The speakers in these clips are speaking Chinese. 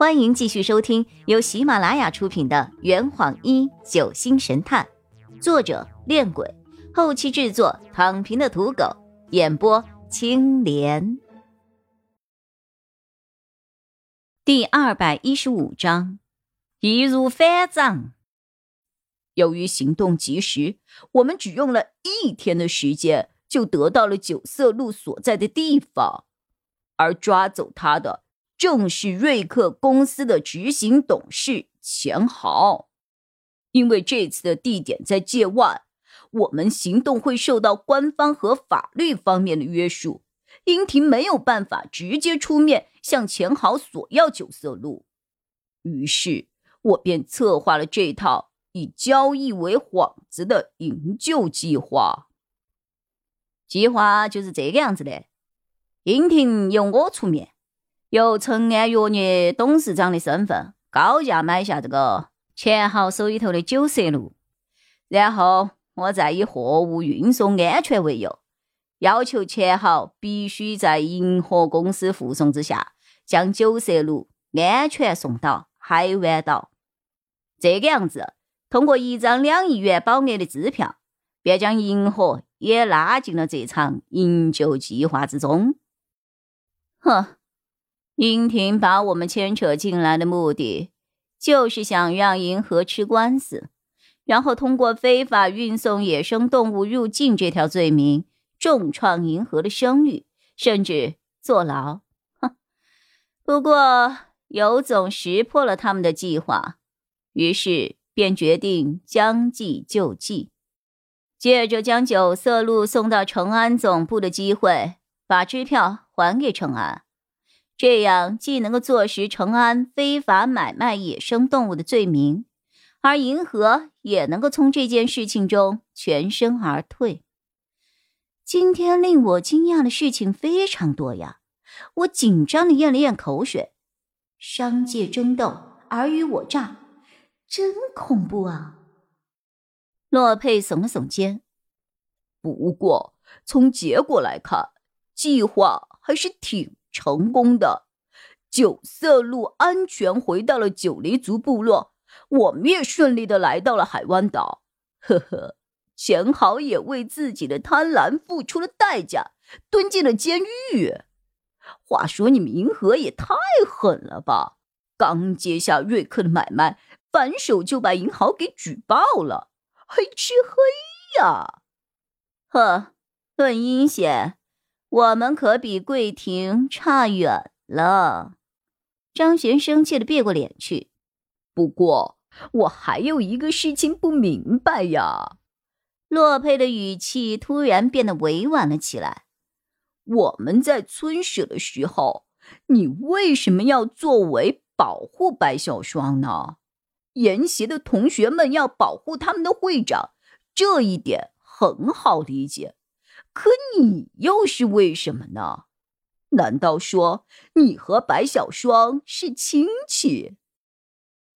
欢迎继续收听由喜马拉雅出品的《圆谎一九星神探》，作者：恋鬼，后期制作：躺平的土狗，演播：青莲。第二百一十五章，易如反掌。由于行动及时，我们只用了一天的时间就得到了九色鹿所在的地方，而抓走他的。正是瑞克公司的执行董事钱豪，因为这次的地点在界外，我们行动会受到官方和法律方面的约束。英婷没有办法直接出面向钱豪索要九色鹿，于是我便策划了这套以交易为幌子的营救计划。计划就是这个样子的，英婷由我出面。由成安药业董事长的身份高价买下这个钱豪手里头的九色鹿，然后我再以货物运送安全为由，要求钱豪必须在银河公司护送之下，将九色鹿安全送到海湾岛。这个样子，通过一张两亿元保额的支票，便将银河也拉进了这场营救计划之中。哼！英婷把我们牵扯进来的目的，就是想让银河吃官司，然后通过非法运送野生动物入境这条罪名，重创银河的声誉，甚至坐牢。哼！不过尤总识破了他们的计划，于是便决定将计就计，借着将九色鹿送到成安总部的机会，把支票还给成安。这样既能够坐实成安非法买卖野生动物的罪名，而银河也能够从这件事情中全身而退。今天令我惊讶的事情非常多呀！我紧张的咽了咽口水。商界争斗，尔虞我诈，真恐怖啊！洛佩耸了耸肩。不过从结果来看，计划还是挺……成功的，九色鹿安全回到了九黎族部落，我们也顺利的来到了海湾岛。呵呵，钱豪也为自己的贪婪付出了代价，蹲进了监狱。话说你们银河也太狠了吧！刚接下瑞克的买卖，反手就把银行给举报了，黑吃黑呀！呵，论阴险。我们可比桂婷差远了。张璇生气的别过脸去。不过我还有一个事情不明白呀。洛佩的语气突然变得委婉了起来。我们在村舍的时候，你为什么要作为保护白小霜呢？研协的同学们要保护他们的会长，这一点很好理解。可你又是为什么呢？难道说你和白小霜是亲戚？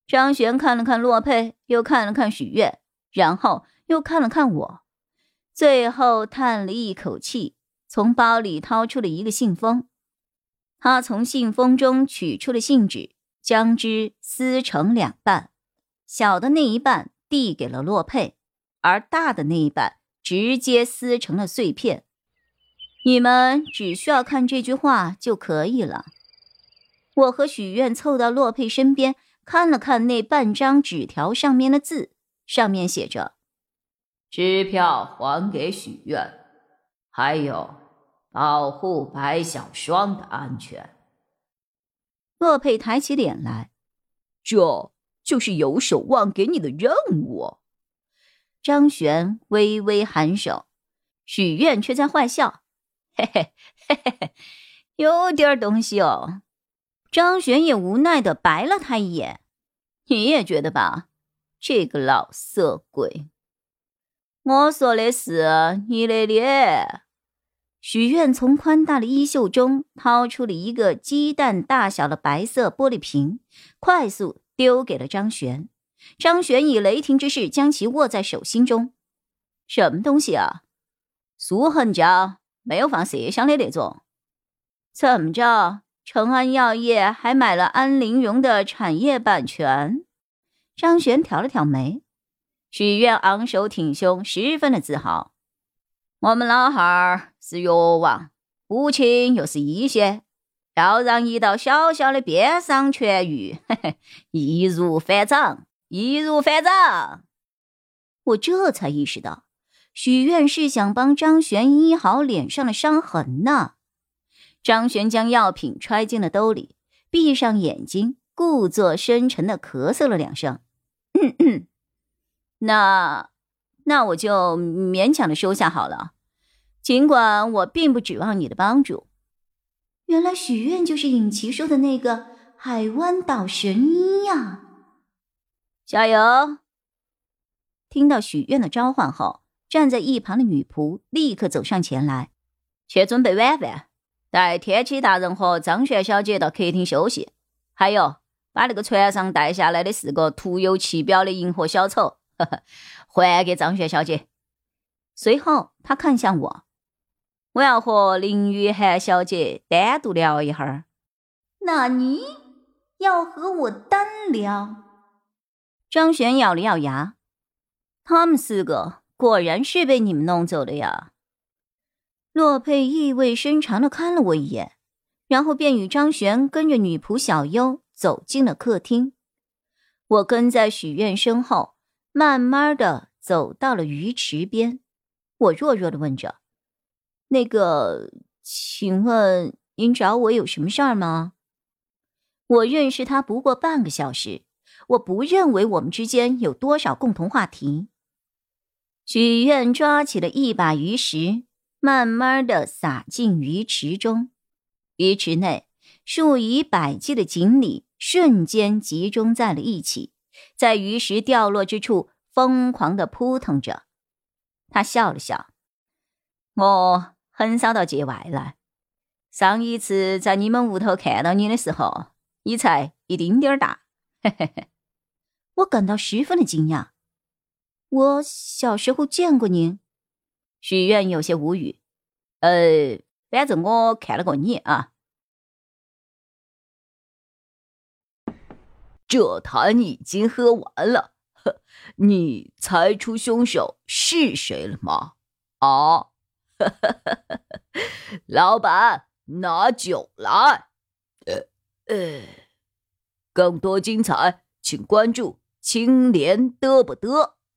张璇看了看洛佩，又看了看许愿，然后又看了看我，最后叹了一口气，从包里掏出了一个信封。他从信封中取出了信纸，将之撕成两半，小的那一半递给了洛佩，而大的那一半。直接撕成了碎片，你们只需要看这句话就可以了。我和许愿凑到洛佩身边，看了看那半张纸条上面的字，上面写着：“支票还给许愿，还有保护白小霜的安全。”洛佩抬起脸来：“这就是游守望给你的任务。”张璇微微颔首，许愿却在坏笑，嘿嘿嘿嘿嘿，有点东西哦。张璇也无奈的白了他一眼，你也觉得吧？这个老色鬼。我说的是你的脸。许愿从宽大的衣袖中掏出了一个鸡蛋大小的白色玻璃瓶，快速丢给了张璇。张璇以雷霆之势将其握在手心中。什么东西啊？苏痕胶，没有放麝香的那种。怎么着？成安药业还买了安陵容的产业版权。张璇挑了挑眉，许愿昂首挺胸，十分的自豪。我们老汉儿是药王，父亲又是医仙，要让一道小小的边伤痊愈，嘿嘿，易如反掌，易如反掌。我这才意识到，许愿是想帮张璇医好脸上的伤痕呢。张璇将药品揣进了兜里，闭上眼睛，故作深沉的咳嗽了两声。那，那我就勉强的收下好了。尽管我并不指望你的帮助。原来许愿就是尹奇说的那个海湾岛神医呀！加油！听到许愿的召唤后，站在一旁的女仆立刻走上前来，去准备晚饭，带天启大人和张璇小姐到客厅休息。还有。把那个船上带下来的四个徒有其表的银河小丑，呵呵，还给张璇小姐。随后，他看向我，我要和林雨涵小姐单独聊一会儿。那你要和我单聊？张璇咬了咬牙，他们四个果然是被你们弄走的呀。洛佩意味深长的看了我一眼，然后便与张璇跟着女仆小优。走进了客厅，我跟在许愿身后，慢慢的走到了鱼池边。我弱弱的问着：“那个，请问您找我有什么事儿吗？”我认识他不过半个小时，我不认为我们之间有多少共同话题。许愿抓起了一把鱼食，慢慢的撒进鱼池中，鱼池内。数以百计的锦鲤瞬间集中在了一起，在鱼食掉落之处疯狂的扑腾着。他笑了笑：“我很少到界外来，上一次在你们屋头看到你的时候，你才一丁点儿大。”嘿嘿嘿，我感到十分的惊讶。我小时候见过您，许愿有些无语。呃，反正我看了过你啊。这坛已经喝完了，你猜出凶手是谁了吗？啊，老板，拿酒来。呃呃，更多精彩，请关注青莲得不得。